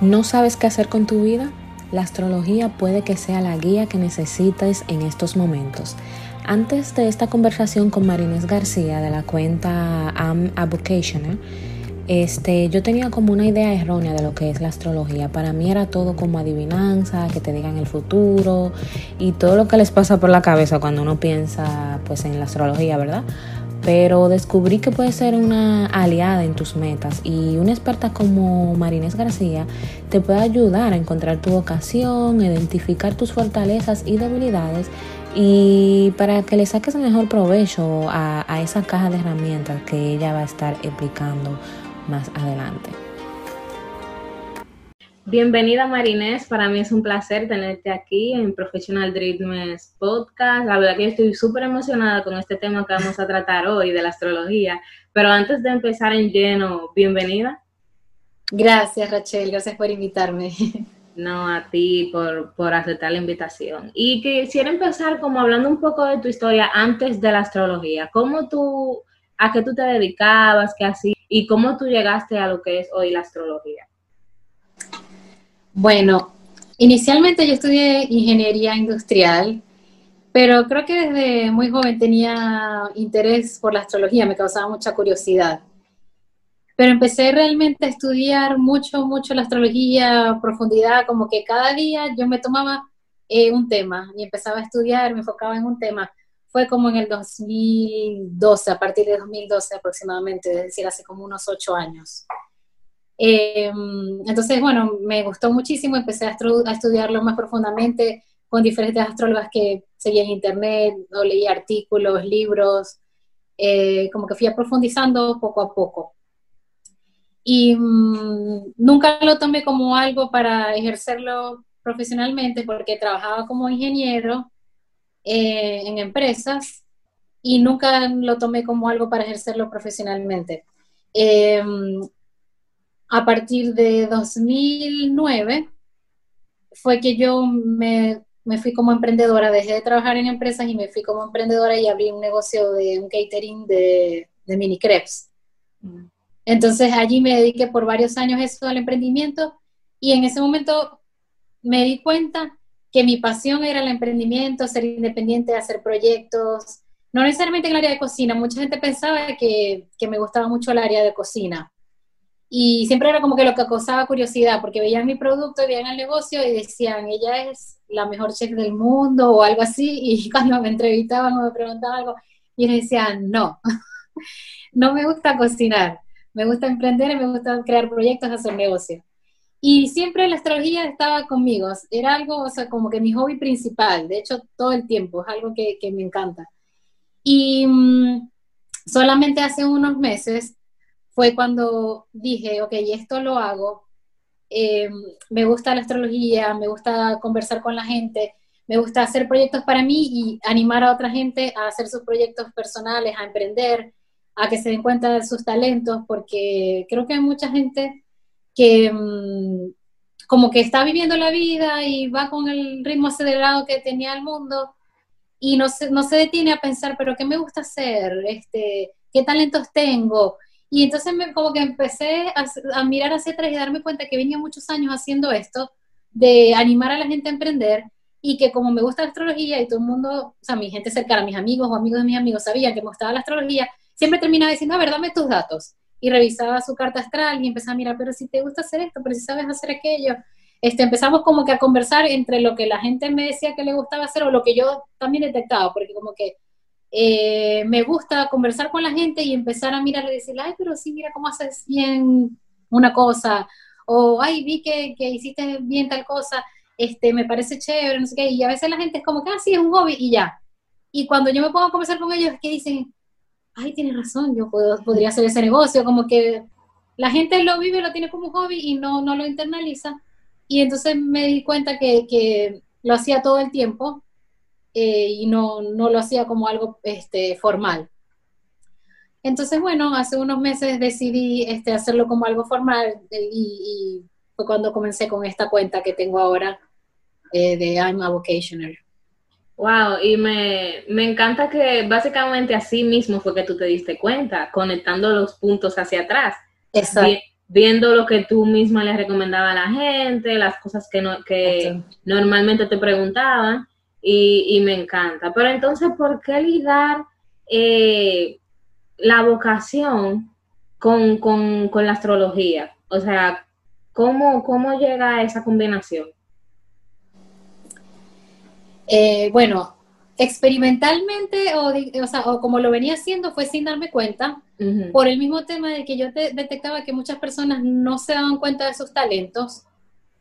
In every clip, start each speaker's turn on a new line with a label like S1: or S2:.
S1: ¿No sabes qué hacer con tu vida? La astrología puede que sea la guía que necesites en estos momentos. Antes de esta conversación con Marines García de la cuenta Am a este, yo tenía como una idea errónea de lo que es la astrología. Para mí era todo como adivinanza, que te digan el futuro y todo lo que les pasa por la cabeza cuando uno piensa pues en la astrología, ¿verdad? Pero descubrí que puede ser una aliada en tus metas y una experta como Marines García te puede ayudar a encontrar tu vocación, identificar tus fortalezas y debilidades y para que le saques el mejor provecho a, a esa caja de herramientas que ella va a estar explicando más adelante. Bienvenida Marinés, para mí es un placer tenerte aquí en Professional Dreams Podcast. La verdad que estoy súper emocionada con este tema que vamos a tratar hoy de la astrología. Pero antes de empezar en lleno, bienvenida.
S2: Gracias Rachel, gracias por invitarme.
S1: No, a ti por, por aceptar la invitación. Y quisiera empezar como hablando un poco de tu historia antes de la astrología. ¿Cómo tú, a qué tú te dedicabas, qué hacías y cómo tú llegaste a lo que es hoy la astrología?
S2: Bueno, inicialmente yo estudié ingeniería industrial, pero creo que desde muy joven tenía interés por la astrología, me causaba mucha curiosidad. Pero empecé realmente a estudiar mucho, mucho la astrología profundidad, como que cada día yo me tomaba eh, un tema y empezaba a estudiar, me enfocaba en un tema. Fue como en el 2012, a partir de 2012 aproximadamente, es decir, hace como unos ocho años. Em, entonces, bueno, me gustó muchísimo, empecé a, estudiarlo más profundamente con diferentes astrólogas que seguía en internet, o leí artículos, libros, eh, como que fui profundizando poco a poco. Y mm, nunca lo tomé como algo para ejercerlo profesionalmente porque trabajaba como ingeniero eh, en empresas y nunca lo tomé como algo para ejercerlo profesionalmente. Em, a partir de 2009 fue que yo me, fui como emprendedora, dejé de trabajar en empresas y me fui como emprendedora y abrí un negocio de un catering de, mini crepes. Mm. Entonces allí me dediqué por varios años eso al emprendimiento y en ese momento me di cuenta que mi pasión era el emprendimiento, ser independiente, hacer proyectos, no necesariamente en el área de cocina, mucha gente pensaba que, que me gustaba mucho el área de cocina, y siempre era como que lo que causaba curiosidad, porque veían mi producto, veían el negocio y decían, ella es la mejor chef del mundo o algo así, y cuando me entrevistaban o me preguntaban algo, y les decían, no, no me gusta cocinar, me gusta emprender y me gusta crear proyectos, hacer negocio. Y siempre la astrología estaba conmigo, era algo, o sea, como que mi hobby principal, de hecho, todo el tiempo, es algo que, que me encanta. Y mm, solamente hace unos meses fue cuando dije, ok, esto lo hago, eh, me gusta la astrología, me gusta conversar con la gente, me gusta hacer proyectos para mí y animar a otra gente a hacer sus proyectos personales, a emprender, a que se den cuenta de sus talentos, porque creo que hay mucha gente que mm, como que está viviendo la vida y va con el ritmo acelerado que tenía el mundo y no se, no se detiene a pensar, pero ¿qué me gusta hacer? Este, ¿Qué talentos tengo? Y entonces me, como que empecé a, mirar hacia atrás y darme cuenta que venía muchos años haciendo esto, de animar a la gente a emprender, y que como me gusta la astrología y todo el mundo, o sea, mi gente cercana, mis amigos o amigos de mis amigos sabían que me gustaba la astrología, siempre terminaba diciendo, a ver, dame tus datos. Y revisaba su carta astral y empezaba a mirar, pero si te gusta hacer esto, pero si sabes hacer aquello. Este, empezamos como que a conversar entre lo que la gente me decía que le gustaba hacer o lo que yo también detectaba, porque como que eh, me gusta conversar con la gente y empezar a mirar y decirle, ay, pero sí, mira cómo haces bien una cosa, o ay, vi que, que hiciste bien tal cosa, este, me parece chévere, no sé qué, y a veces la gente es como que, ah, sí, es un hobby y ya. Y cuando yo me pongo a conversar con ellos, es que dicen, ay, tienes razón, yo puedo, podría hacer ese negocio, como que la gente lo vive, lo tiene como un hobby y no, no lo internaliza. Y entonces me di cuenta que, que lo hacía todo el tiempo eh, y no, no, lo hacía como algo este, formal. Entonces, bueno, hace unos meses decidí este, hacerlo como algo formal y, fue cuando comencé con esta cuenta que tengo ahora eh, de I'm a Vocationer.
S1: Wow, y me, me, encanta que básicamente así mismo fue que tú te diste cuenta, conectando los puntos hacia atrás.
S2: Exacto.
S1: viendo lo que tú misma le recomendaba a la gente, las cosas que, no, que normalmente te preguntaban, y, me encanta. Pero entonces, ¿por qué ligar eh, la vocación con, con, la astrología? O sea, ¿cómo, cómo llega a esa combinación?
S2: Eh, bueno, experimentalmente o, o, sea, o, como lo venía haciendo fue sin darme cuenta, por el mismo tema de que yo detectaba que muchas personas no se daban cuenta de sus talentos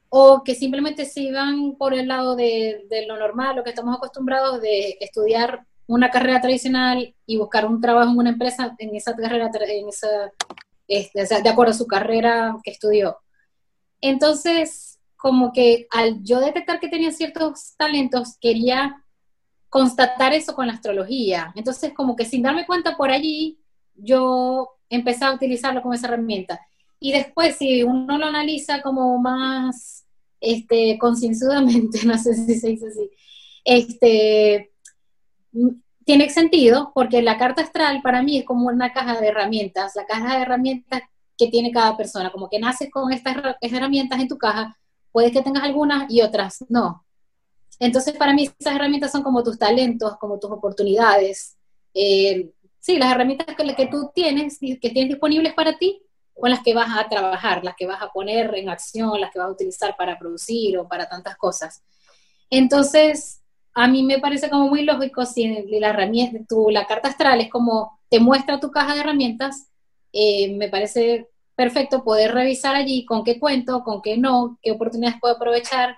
S2: o que simplemente se iban por el lado de, lo normal, lo que estamos acostumbrados de estudiar una carrera tradicional y buscar un trabajo en una empresa en esa carrera, en esa, este, de acuerdo a su carrera que estudió. Entonces, como que al yo detectar que tenía ciertos talentos, quería constatar eso con la astrología. Entonces, como que sin darme cuenta por allí, yo empecé a utilizarlo como esa herramienta. Y después, si uno lo analiza como más este, concienzudamente, no sé si se dice así, este, tiene sentido porque la carta astral para mí es como una caja de herramientas, la caja de herramientas que tiene cada persona, como que naces con estas herramientas en tu caja, puede que tengas algunas y otras no. Entonces, para mí esas herramientas son como tus talentos, como tus oportunidades. Eh, sí, las herramientas que, que tú tienes, que tienes disponibles para ti, con las que vas a trabajar, las que vas a poner en acción, las que vas a utilizar para producir o para tantas cosas. Entonces, a mí me parece como muy lógico si la herramienta, tu, la carta astral es como te muestra tu caja de herramientas, eh, me parece perfecto poder revisar allí con qué cuento, con qué no, qué oportunidades puedo aprovechar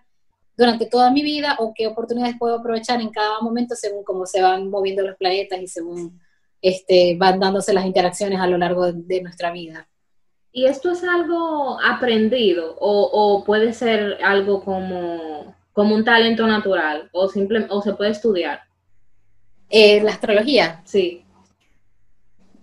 S2: durante toda mi vida o qué oportunidades puedo aprovechar en cada momento según cómo se van moviendo los planetas y según este, van dándose las interacciones a lo largo de nuestra vida.
S1: ¿Y esto es algo aprendido o, puede ser algo como, como, un talento natural o, simple, o se puede estudiar?
S2: Eh, la astrología.
S1: Sí.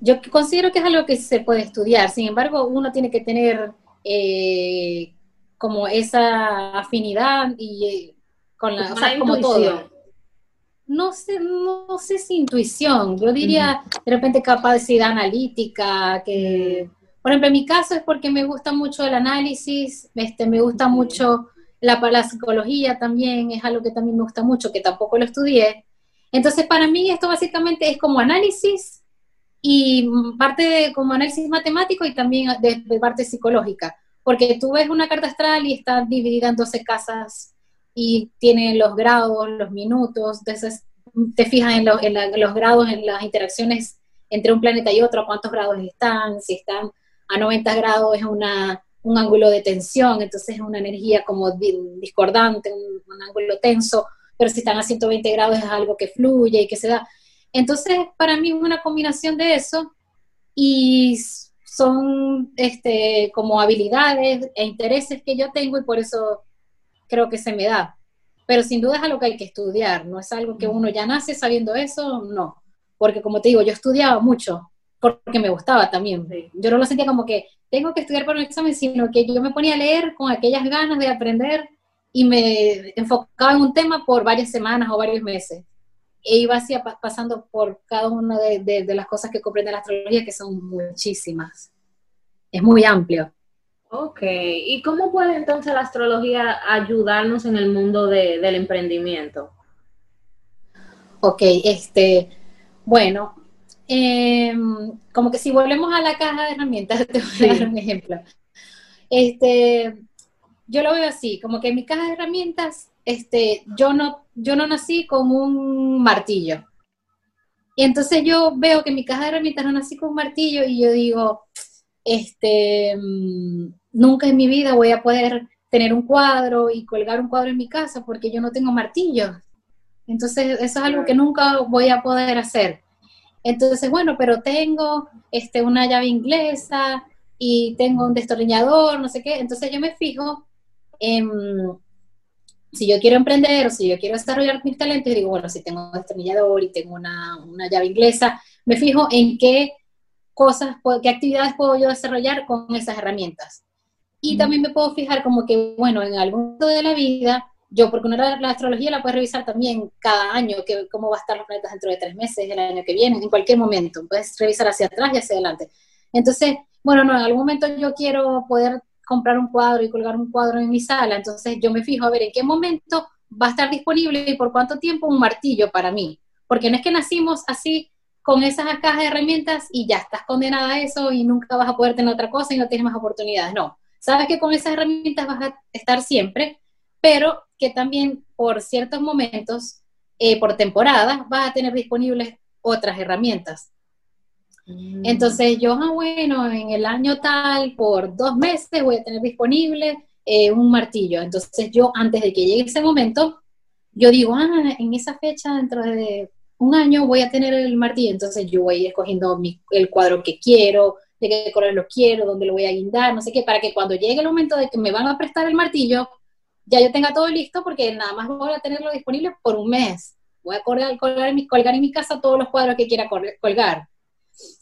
S2: Yo considero que es algo que se puede estudiar, sin embargo, uno tiene que tener eh, como esa afinidad y eh, con la, o sea, como todo. No sé, no sé si intuición, yo diría de repente capacidad analítica, que por ejemplo, en mi caso es porque me gusta mucho el análisis, este, me gusta mucho la, la psicología también, es algo que también me gusta mucho, que tampoco lo estudié. Entonces, para mí esto básicamente es como análisis y parte de, como análisis matemático y también de, parte psicológica, porque tú ves una carta astral y está dividida en 12 casas y tiene los grados, los minutos, entonces te fijas en, en los grados, en las interacciones entre un planeta y otro, cuántos grados están, si están a 90 grados es una, un ángulo de tensión, entonces es una energía como discordante, un, ángulo tenso, pero si están a 120 grados es algo que fluye y que se da. Entonces, para mí es una combinación de eso y son este, como habilidades e intereses que yo tengo y por eso creo que se me da. Pero sin duda es algo que hay que estudiar, no es algo que uno ya nace sabiendo eso, no. Porque como te digo, yo estudiaba mucho porque me gustaba también. Yo no lo sentía como que tengo que estudiar para un examen, sino que yo me ponía a leer con aquellas ganas de aprender y me enfocaba en un tema por varias semanas o varios meses. E iba así pasando por cada una de, las cosas que comprende la astrología, que son muchísimas. Es muy amplio.
S1: Ok, ¿y cómo puede entonces la astrología ayudarnos en el mundo del emprendimiento?
S2: Ok, este, bueno, Em, como que si volvemos a la caja de herramientas, te voy a dar un ejemplo. Este, yo lo veo así, como que en mi caja de herramientas, este, yo no, yo no nací con un martillo. Y entonces yo veo que en mi caja de herramientas no nací con un martillo y yo digo, este, mm, nunca en mi vida voy a poder tener un cuadro y colgar un cuadro en mi casa porque yo no tengo martillo. Entonces eso es algo que nunca voy a poder hacer. Entonces, bueno, pero tengo este, una llave inglesa y tengo un destornillador, no sé qué. Entonces yo me fijo en, si yo quiero emprender o si yo quiero desarrollar mis talentos, digo, bueno, si tengo un destornillador y tengo una, llave inglesa, me fijo en qué cosas, qué actividades puedo yo desarrollar con esas herramientas. Y también me puedo fijar como que, bueno, en algún momento de la vida yo, porque una, la astrología la puedes revisar también cada año, que cómo va a estar los planetas dentro de tres meses, el año que viene, en cualquier momento. Puedes revisar hacia atrás y hacia adelante. Entonces, bueno, no, en algún momento yo quiero poder comprar un cuadro y colgar un cuadro en mi sala, entonces yo me fijo a ver en qué momento va a estar disponible y por cuánto tiempo un martillo para mí. Porque no es que nacimos así con esas cajas de herramientas y ya estás condenada a eso y nunca vas a poder tener otra cosa y no tienes más oportunidades. No, sabes que con esas herramientas vas a estar siempre, pero que también por ciertos momentos, eh, por temporadas, vas a tener disponibles otras herramientas. Mm. Entonces yo, ah, bueno, en el año tal, por dos meses voy a tener disponible eh, un martillo. Entonces yo, antes de que llegue ese momento, yo digo, ah, en esa fecha, dentro de un año, voy a tener el martillo. Entonces yo voy escogiendo el cuadro que quiero, de qué color lo quiero, dónde lo voy a guindar, no sé qué, para que cuando llegue el momento de que me van a prestar el martillo, ya yo tenga todo listo porque nada más voy a tenerlo disponible por un mes. Voy a colgar, colgar, en, colgar en mi casa todos los cuadros que quiera colgar.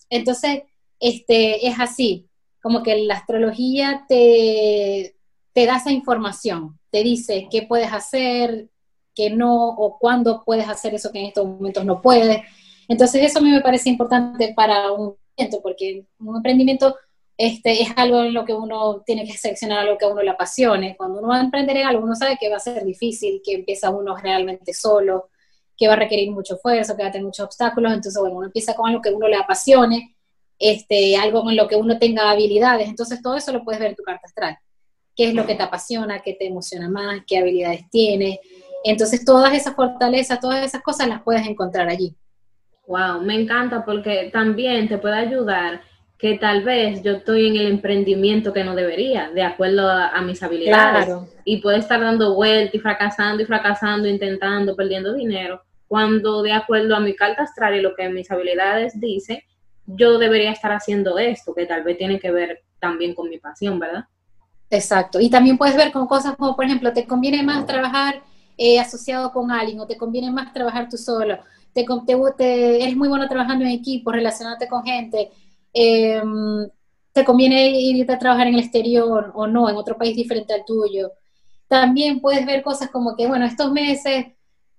S2: Entonces, este, es así, como que la astrología te, te da esa información, te dice qué puedes hacer, qué no, o cuándo puedes hacer eso que en estos momentos no puedes. Entonces, eso a mí me parece importante para un porque un emprendimiento este, es algo en lo que uno tiene que seleccionar algo que a uno le apasione. Cuando uno va a emprender en algo, uno sabe que va a ser difícil, que empieza uno realmente solo, que va a requerir mucho esfuerzo, que va a tener muchos obstáculos. Entonces, bueno, uno empieza con algo que a uno le apasione, este, algo en lo que uno tenga habilidades. Entonces, todo eso lo puedes ver en tu carta astral. ¿Qué es lo que te apasiona? ¿Qué te emociona más? ¿Qué habilidades tienes? Entonces, todas esas fortalezas, todas esas cosas las puedes encontrar allí.
S1: Wow, me encanta porque también te puede ayudar que tal vez yo estoy en el emprendimiento que no debería, de acuerdo a, mis habilidades. Y puede estar dando vueltas y fracasando y fracasando, intentando, perdiendo dinero, cuando de acuerdo a mi carta astral y lo que mis habilidades dicen, yo debería estar haciendo esto, que tal vez tiene que ver también con mi pasión, ¿verdad?
S2: Exacto. Y también puedes ver con cosas como, por ejemplo, te conviene más trabajar eh, asociado con alguien o te conviene más trabajar tú solo. Te, te, eres muy bueno trabajando en equipo, relacionándote con gente. Em, te conviene irte a trabajar en el exterior o no, en otro país diferente al tuyo. También puedes ver cosas como que, bueno, estos meses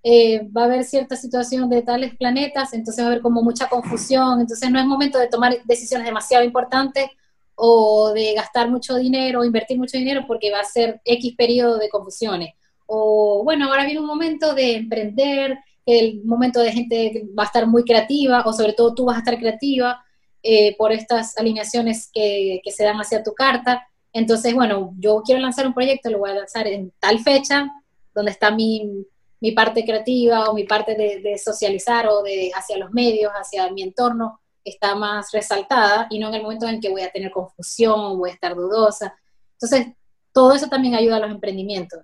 S2: eh, va a haber cierta situación de tales planetas, entonces va a haber como mucha confusión, entonces no es momento de tomar decisiones demasiado importantes o de gastar mucho dinero o invertir mucho dinero porque va a ser X periodo de confusiones. O bueno, ahora viene un momento de emprender, el momento de gente va a estar muy creativa o sobre todo tú vas a estar creativa eh, por estas alineaciones que, que se dan hacia tu carta. Entonces, bueno, yo quiero lanzar un proyecto, lo voy a lanzar en tal fecha, donde está mi, mi parte creativa o mi parte de, socializar o de hacia los medios, hacia mi entorno, está más resaltada y no en el momento en que voy a tener confusión, voy a estar dudosa. Entonces, todo eso también ayuda a los emprendimientos.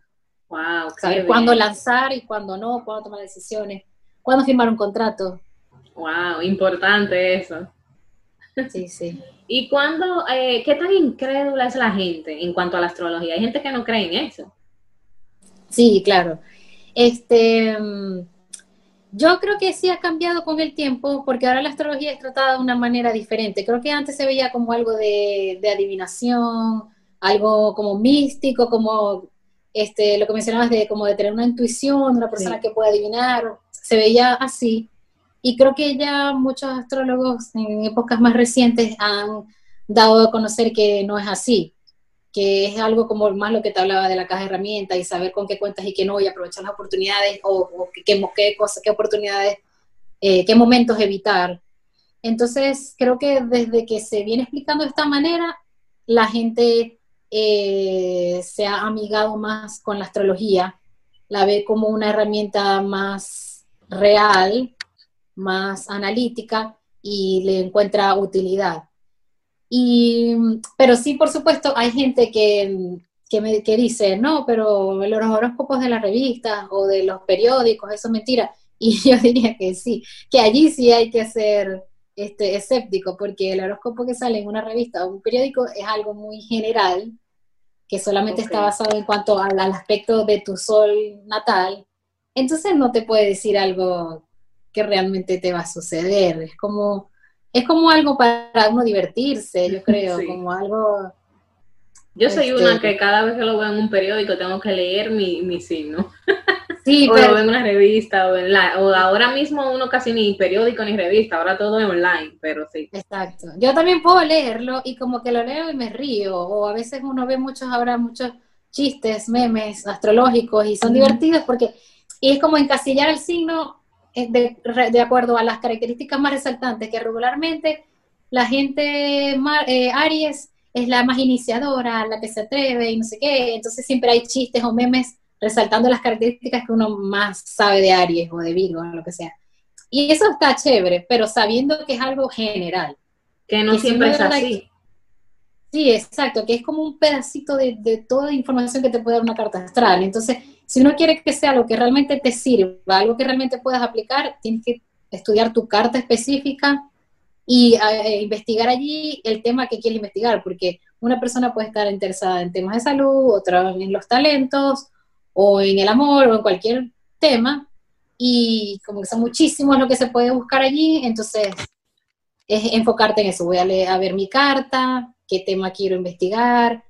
S1: Wow,
S2: saber cuándo lanzar y cuándo no, cuándo tomar decisiones, cuándo firmar un contrato.
S1: Wow, importante eso.
S2: Sí, sí.
S1: ¿Y cuándo, eh, qué tan incrédula es la gente en cuanto a la astrología? Hay gente que no cree en eso.
S2: Sí, claro. Este, mm, yo creo que sí ha cambiado con el tiempo, porque ahora la astrología es tratada de una manera diferente. Creo que antes se veía como algo de, adivinación, algo como místico, como este, lo que mencionabas de como de tener una intuición, una persona que puede adivinar, se veía así. Y creo que ya muchos astrólogos en épocas más recientes han dado a conocer que no es así que es algo como más lo que te hablaba de la caja de herramientas y saber con qué cuentas y qué no y aprovechar las oportunidades o, qué, qué, cosas, qué oportunidades, eh, qué momentos evitar. Entonces, creo que desde que se viene explicando de esta manera, la gente eh, se ha amigado más con la astrología, la ve como una herramienta más real, más analítica y le encuentra utilidad. Y, pero sí, por supuesto, hay gente que, que, me, que dice, no, pero los horóscopos de las revistas o de los periódicos, eso es mentira. Y yo diría que sí, que allí sí hay que ser este, escéptico, porque el horóscopo que sale en una revista o un periódico es algo muy general, que solamente está basado en cuanto al, al, aspecto de tu sol natal. Entonces no te puede decir algo que realmente te va a suceder. Es como es como algo para uno divertirse, yo creo, como algo...
S1: Yo soy una este, que cada vez que lo veo en un periódico tengo que leer mi, mi signo.
S3: Sí, o lo ve en una revista o, en la, o ahora mismo uno casi ni periódico ni revista, ahora todo es online, pero sí.
S2: Exacto. Yo también puedo leerlo y como que lo leo y me río, o a veces uno ve muchos, ahora muchos chistes, memes astrológicos y son divertidos porque y es como encasillar el signo de, de, acuerdo a las características más resaltantes, que regularmente la gente eh, Aries es la más iniciadora, la que se atreve y no sé qué, entonces siempre hay chistes o memes resaltando las características que uno más sabe de Aries o de Virgo o lo que sea. Y eso está chévere, pero sabiendo que es algo general.
S3: Que no siempre es así.
S2: sí, exacto, que es como un pedacito de, de, toda la información que te puede dar una carta astral. Entonces, si uno quiere que sea algo que realmente te sirva, algo que realmente puedas aplicar, tienes que estudiar tu carta específica y eh, investigar allí el tema que quieres investigar, porque una persona puede estar interesada en temas de salud, otra en los talentos, o en el amor o en cualquier tema, y como que son muchísimos lo que se puede buscar allí, entonces es enfocarte en eso, voy a, leer, a ver mi carta, qué tema quiero investigar,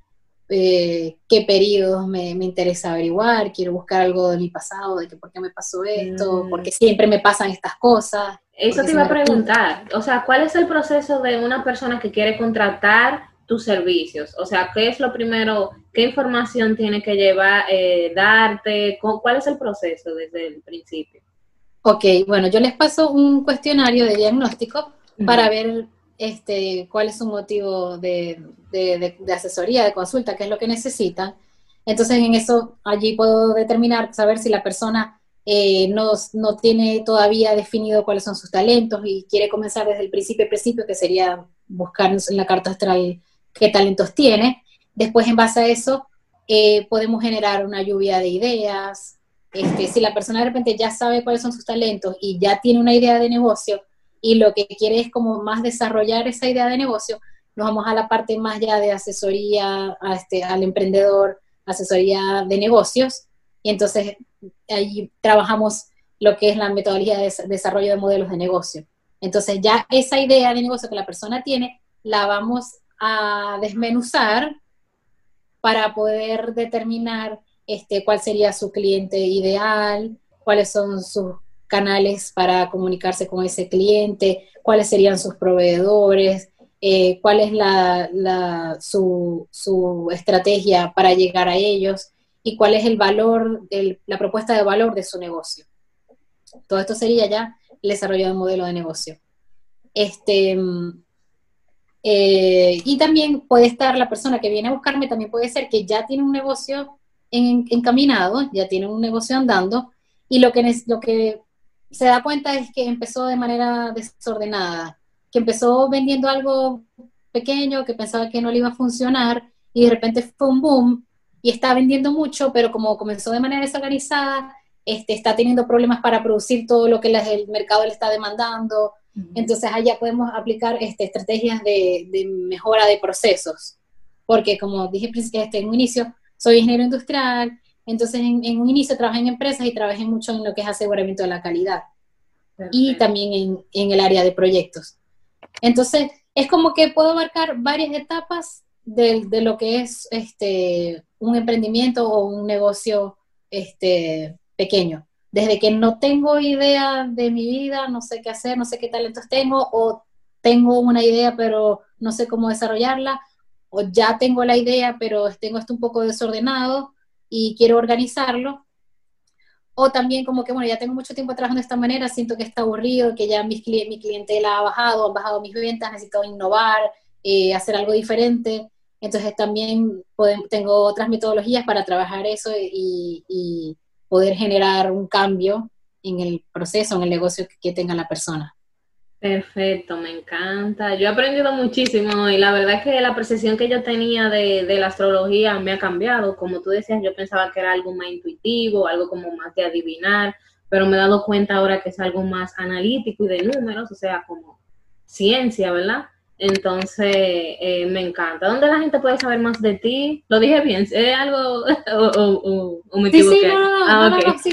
S2: eh, qué periodos me, interesa averiguar, quiero buscar algo de mi pasado, de que por qué me pasó esto, mm. porque siempre me pasan estas cosas.
S3: Eso te iba a preguntar, o sea, ¿cuál es el proceso de una persona que quiere contratar tus servicios? O sea, ¿qué es lo primero? ¿Qué información tiene que llevar, eh, darte? ¿Cuál es el proceso desde el principio?
S2: Ok, bueno, yo les paso un cuestionario de diagnóstico para ver este, cuál es su motivo de, asesoría, de consulta, qué es lo que necesitan. Entonces, en eso, allí puedo determinar, saber si la persona eh, no, no, tiene todavía definido cuáles son sus talentos y quiere comenzar desde el principio, principio, que sería buscar en la carta astral qué talentos tiene. Después, en base a eso, eh, podemos generar una lluvia de ideas. Este, si la persona de repente ya sabe cuáles son sus talentos y ya tiene una idea de negocio y lo que quiere es como más desarrollar esa idea de negocio, nos vamos a la parte más ya de asesoría a este, al emprendedor, asesoría de negocios, y entonces ahí trabajamos lo que es la metodología de desarrollo de modelos de negocio. Entonces ya esa idea de negocio que la persona tiene, la vamos a desmenuzar para poder determinar este, cuál sería su cliente ideal, cuáles son sus canales para comunicarse con ese cliente, cuáles serían sus proveedores, eh, cuál es la, su, su, estrategia para llegar a ellos y cuál es el valor, la propuesta de valor de su negocio. Todo esto sería ya el desarrollo de un modelo de negocio. Este, eh, y también puede estar la persona que viene a buscarme, también puede ser que ya tiene un negocio encaminado, ya tiene un negocio andando, y lo que, lo que se da cuenta es que empezó de manera desordenada, que empezó vendiendo algo pequeño, que pensaba que no le iba a funcionar, y de repente fue un boom, y está vendiendo mucho, pero como comenzó de manera desorganizada, este, está teniendo problemas para producir todo lo que el mercado le está demandando, entonces allá podemos aplicar este, estrategias de, mejora de procesos, porque como dije este, en un inicio, soy ingeniero industrial, entonces en, un inicio trabajé en empresas y trabajé mucho en lo que es aseguramiento de la calidad y también en, el área de proyectos. Entonces es como que puedo abarcar varias etapas de, de lo que es este, un emprendimiento o un negocio este, pequeño desde que no tengo idea de mi vida, no sé qué hacer, no sé qué talentos tengo, o tengo una idea pero no sé cómo desarrollarla, o ya tengo la idea pero tengo esto un poco desordenado y quiero organizarlo, o también como que, bueno, ya tengo mucho tiempo trabajando de esta manera, siento que está aburrido, que ya mi clientela ha bajado, han bajado mis ventas, necesito innovar, eh, hacer algo diferente. Entonces también tengo otras metodologías para trabajar eso y poder generar un cambio en el proceso, en el negocio que, tenga la persona.
S3: Perfecto, me encanta. Yo he aprendido muchísimo y la verdad es que la percepción que yo tenía de, de, la astrología me ha cambiado. Como tú decías, yo pensaba que era algo más intuitivo, algo como más de adivinar, pero me he dado cuenta ahora que es algo más analítico y de números, o sea, como ciencia, ¿verdad? Entonces, eh, me encanta. ¿Dónde la gente puede saber más de ti? ¿Lo dije bien? ¿Es algo o, o, me equivoqué? Sí, sí, no, no, ah, no, no, sí,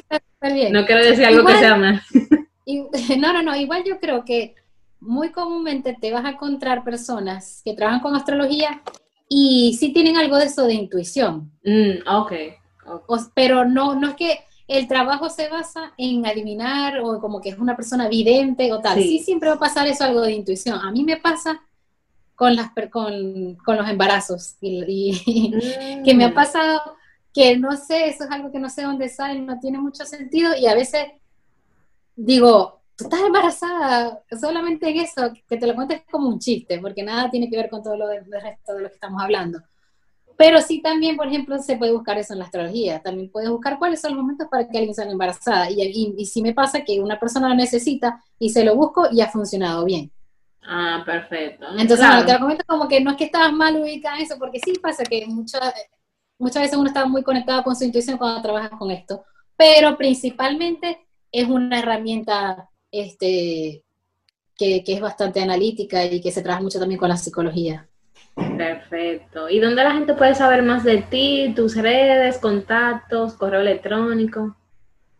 S3: bien. No quiero decir algo que sea más.
S2: no, no, no, igual yo creo que muy comúnmente te vas a encontrar personas que trabajan con astrología y sí tienen algo de eso de intuición.
S3: Mm, ok.
S2: pero no, no es que el trabajo se basa en adivinar o como que es una persona vidente o tal. Sí, siempre va a pasar eso algo de intuición. A mí me pasa con, las, con, con los embarazos y, que me ha mm. pasado que no sé, eso es algo que no sé dónde sale, no tiene mucho sentido y a veces digo, tú estás embarazada, solamente en eso, que te lo cuentes como un chiste, porque nada tiene que ver con todo lo del resto de lo que estamos hablando. Pero sí también, por ejemplo, se puede buscar eso en la astrología. También puedes buscar cuáles son los momentos para que alguien salga embarazada. Y, y, y si me pasa que una persona lo necesita y se lo busco y ha funcionado bien.
S3: Ah, perfecto.
S2: Entonces, te lo comento como que no es que estabas mal ubicada en eso, porque sí pasa que muchas muchas veces uno está muy conectado con su intuición cuando trabajas con esto. Pero principalmente es una herramienta este, que, que es bastante analítica y que se trabaja mucho también con la psicología.
S3: Perfecto. ¿Y dónde la gente puede saber más de ti, tus redes, contactos, correo electrónico?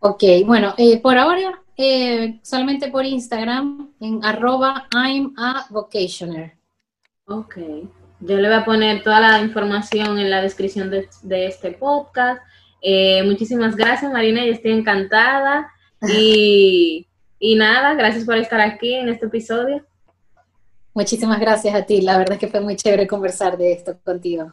S2: Ok, bueno, eh, por ahora eh, solamente por Instagram en arroba I'm a vocationer.
S3: Ok. Yo le voy a poner toda la información en la descripción de, este podcast. Eh, muchísimas gracias, Marina, yo estoy encantada. Y, y nada, gracias por estar aquí en este episodio.
S2: Muchísimas gracias a ti. La verdad es que fue muy chévere conversar de esto contigo.